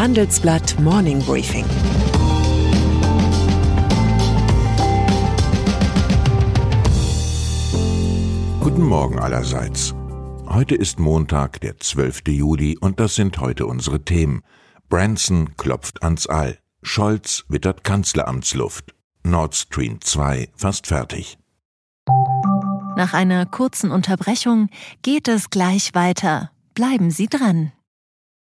Handelsblatt Morning Briefing. Guten Morgen allerseits. Heute ist Montag, der 12. Juli, und das sind heute unsere Themen. Branson klopft ans All. Scholz wittert Kanzleramtsluft. Nord Stream 2 fast fertig. Nach einer kurzen Unterbrechung geht es gleich weiter. Bleiben Sie dran.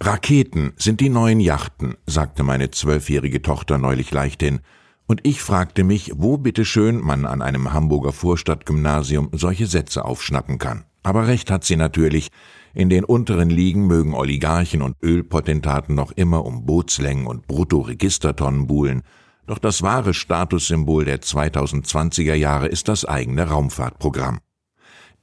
Raketen sind die neuen Yachten, sagte meine zwölfjährige Tochter neulich leichthin, und ich fragte mich, wo bitteschön man an einem Hamburger Vorstadtgymnasium solche Sätze aufschnappen kann. Aber recht hat sie natürlich, in den unteren Ligen mögen Oligarchen und Ölpotentaten noch immer um Bootslängen und Bruttoregistertonnen buhlen, doch das wahre Statussymbol der 2020er Jahre ist das eigene Raumfahrtprogramm.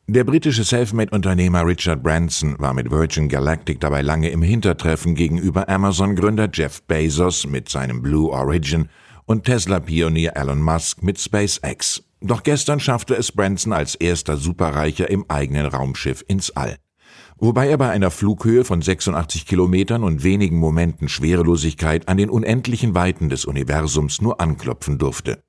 Der britische Selfmade-Unternehmer Richard Branson war mit Virgin Galactic dabei lange im Hintertreffen gegenüber Amazon-Gründer Jeff Bezos mit seinem Blue Origin und Tesla-Pionier Elon Musk mit SpaceX. Doch gestern schaffte es Branson als erster Superreicher im eigenen Raumschiff ins All. Wobei er bei einer Flughöhe von 86 Kilometern und wenigen Momenten Schwerelosigkeit an den unendlichen Weiten des Universums nur anklopfen durfte.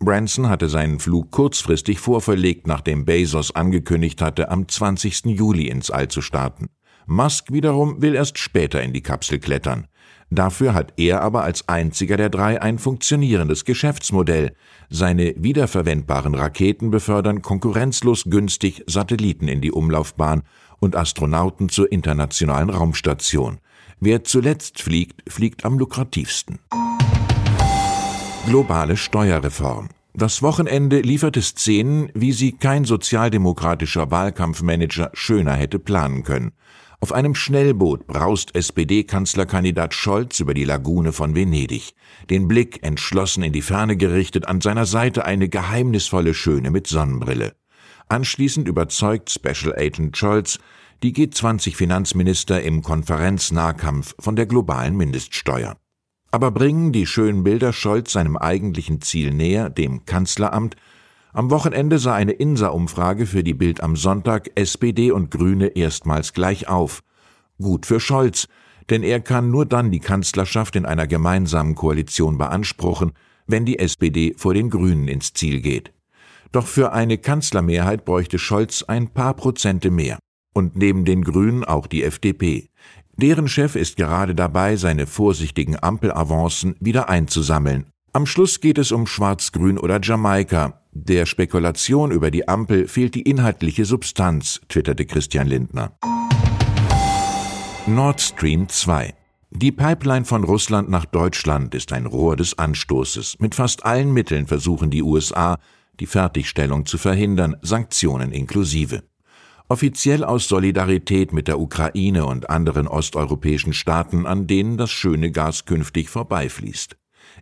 Branson hatte seinen Flug kurzfristig vorverlegt, nachdem Bezos angekündigt hatte, am 20. Juli ins All zu starten. Musk wiederum will erst später in die Kapsel klettern. Dafür hat er aber als einziger der drei ein funktionierendes Geschäftsmodell. Seine wiederverwendbaren Raketen befördern konkurrenzlos günstig Satelliten in die Umlaufbahn und Astronauten zur internationalen Raumstation. Wer zuletzt fliegt, fliegt am lukrativsten. Globale Steuerreform. Das Wochenende lieferte Szenen, wie sie kein sozialdemokratischer Wahlkampfmanager schöner hätte planen können. Auf einem Schnellboot braust SPD-Kanzlerkandidat Scholz über die Lagune von Venedig. Den Blick entschlossen in die Ferne gerichtet, an seiner Seite eine geheimnisvolle Schöne mit Sonnenbrille. Anschließend überzeugt Special Agent Scholz die G20-Finanzminister im Konferenznahkampf von der globalen Mindeststeuer. Aber bringen die schönen Bilder Scholz seinem eigentlichen Ziel näher, dem Kanzleramt? Am Wochenende sah eine INSA-Umfrage für die Bild am Sonntag SPD und Grüne erstmals gleich auf. Gut für Scholz, denn er kann nur dann die Kanzlerschaft in einer gemeinsamen Koalition beanspruchen, wenn die SPD vor den Grünen ins Ziel geht. Doch für eine Kanzlermehrheit bräuchte Scholz ein paar Prozente mehr. Und neben den Grünen auch die FDP. Deren Chef ist gerade dabei, seine vorsichtigen Ampelavancen wieder einzusammeln. Am Schluss geht es um Schwarz-Grün oder Jamaika. Der Spekulation über die Ampel fehlt die inhaltliche Substanz, twitterte Christian Lindner. Nord Stream 2 die Pipeline von Russland nach Deutschland ist ein Rohr des Anstoßes. Mit fast allen Mitteln versuchen die USA, die Fertigstellung zu verhindern, Sanktionen inklusive offiziell aus Solidarität mit der Ukraine und anderen osteuropäischen Staaten, an denen das schöne Gas künftig vorbeifließt.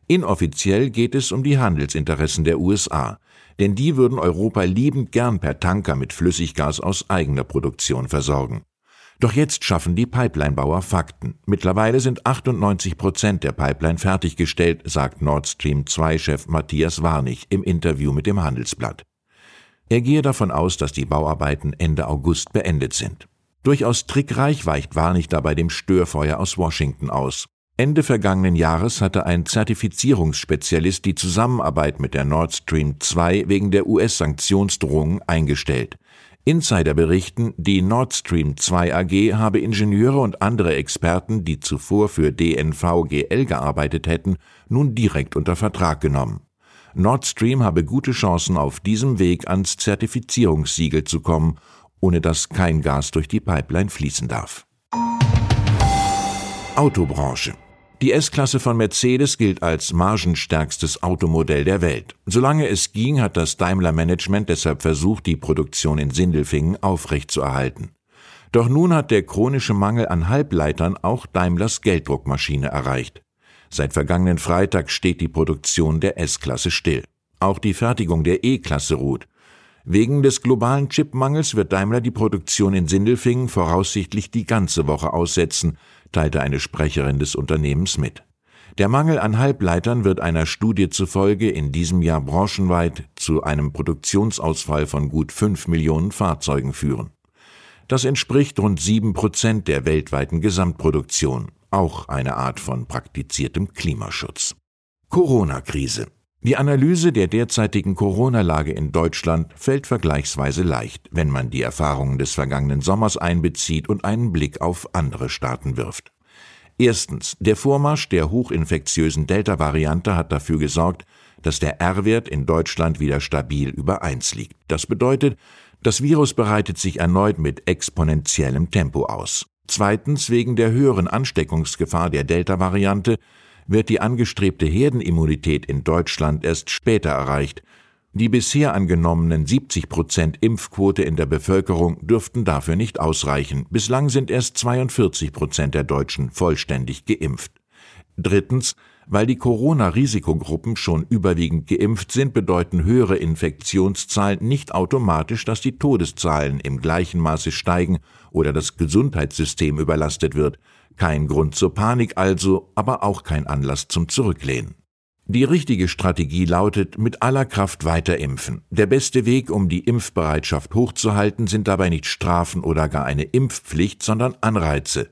Inoffiziell geht es um die Handelsinteressen der USA, denn die würden Europa liebend gern per Tanker mit Flüssiggas aus eigener Produktion versorgen. Doch jetzt schaffen die Pipelinebauer Fakten. Mittlerweile sind 98 Prozent der Pipeline fertiggestellt, sagt Nord Stream 2-Chef Matthias Warnig im Interview mit dem Handelsblatt. Er gehe davon aus, dass die Bauarbeiten Ende August beendet sind. Durchaus trickreich weicht Warnig dabei dem Störfeuer aus Washington aus. Ende vergangenen Jahres hatte ein Zertifizierungsspezialist die Zusammenarbeit mit der Nord Stream 2 wegen der US-Sanktionsdrohungen eingestellt. Insider berichten, die Nord Stream 2 AG habe Ingenieure und andere Experten, die zuvor für DNVGL gearbeitet hätten, nun direkt unter Vertrag genommen. Nord Stream habe gute Chancen, auf diesem Weg ans Zertifizierungssiegel zu kommen, ohne dass kein Gas durch die Pipeline fließen darf. Autobranche die S-Klasse von Mercedes gilt als margenstärkstes Automodell der Welt. Solange es ging, hat das Daimler-Management deshalb versucht, die Produktion in Sindelfingen aufrechtzuerhalten. Doch nun hat der chronische Mangel an Halbleitern auch Daimlers Gelddruckmaschine erreicht. Seit vergangenen Freitag steht die Produktion der S-Klasse still. Auch die Fertigung der E-Klasse ruht. Wegen des globalen Chipmangels wird Daimler die Produktion in Sindelfingen voraussichtlich die ganze Woche aussetzen, teilte eine Sprecherin des Unternehmens mit. Der Mangel an Halbleitern wird einer Studie zufolge in diesem Jahr branchenweit zu einem Produktionsausfall von gut fünf Millionen Fahrzeugen führen. Das entspricht rund sieben Prozent der weltweiten Gesamtproduktion auch eine Art von praktiziertem Klimaschutz. Corona-Krise. Die Analyse der derzeitigen Corona-Lage in Deutschland fällt vergleichsweise leicht, wenn man die Erfahrungen des vergangenen Sommers einbezieht und einen Blick auf andere Staaten wirft. Erstens, der Vormarsch der hochinfektiösen Delta-Variante hat dafür gesorgt, dass der R-Wert in Deutschland wieder stabil über 1 liegt. Das bedeutet, das Virus breitet sich erneut mit exponentiellem Tempo aus. Zweitens, wegen der höheren Ansteckungsgefahr der Delta-Variante wird die angestrebte Herdenimmunität in Deutschland erst später erreicht. Die bisher angenommenen 70 Prozent Impfquote in der Bevölkerung dürften dafür nicht ausreichen. Bislang sind erst 42 Prozent der Deutschen vollständig geimpft. Drittens, weil die Corona-Risikogruppen schon überwiegend geimpft sind, bedeuten höhere Infektionszahlen nicht automatisch, dass die Todeszahlen im gleichen Maße steigen oder das Gesundheitssystem überlastet wird. Kein Grund zur Panik also, aber auch kein Anlass zum Zurücklehnen. Die richtige Strategie lautet, mit aller Kraft weiter impfen. Der beste Weg, um die Impfbereitschaft hochzuhalten, sind dabei nicht Strafen oder gar eine Impfpflicht, sondern Anreize.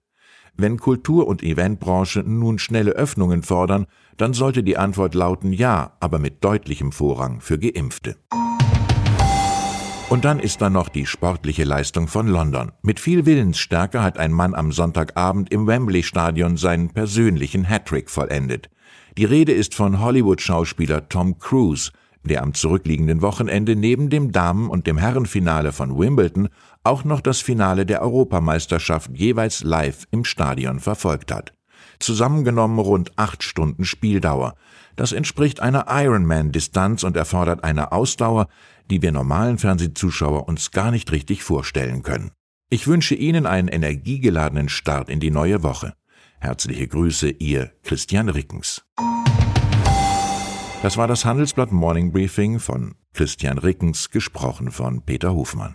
Wenn Kultur- und Eventbranche nun schnelle Öffnungen fordern, dann sollte die Antwort lauten Ja, aber mit deutlichem Vorrang für Geimpfte. Und dann ist da noch die sportliche Leistung von London. Mit viel Willensstärke hat ein Mann am Sonntagabend im Wembley Stadion seinen persönlichen Hattrick vollendet. Die Rede ist von Hollywood-Schauspieler Tom Cruise, der am zurückliegenden Wochenende neben dem Damen- und dem Herrenfinale von Wimbledon auch noch das Finale der Europameisterschaft jeweils live im Stadion verfolgt hat. Zusammengenommen rund acht Stunden Spieldauer. Das entspricht einer Ironman-Distanz und erfordert eine Ausdauer, die wir normalen Fernsehzuschauer uns gar nicht richtig vorstellen können. Ich wünsche Ihnen einen energiegeladenen Start in die neue Woche. Herzliche Grüße, Ihr Christian Rickens. Das war das Handelsblatt Morning Briefing von Christian Rickens, gesprochen von Peter Hofmann.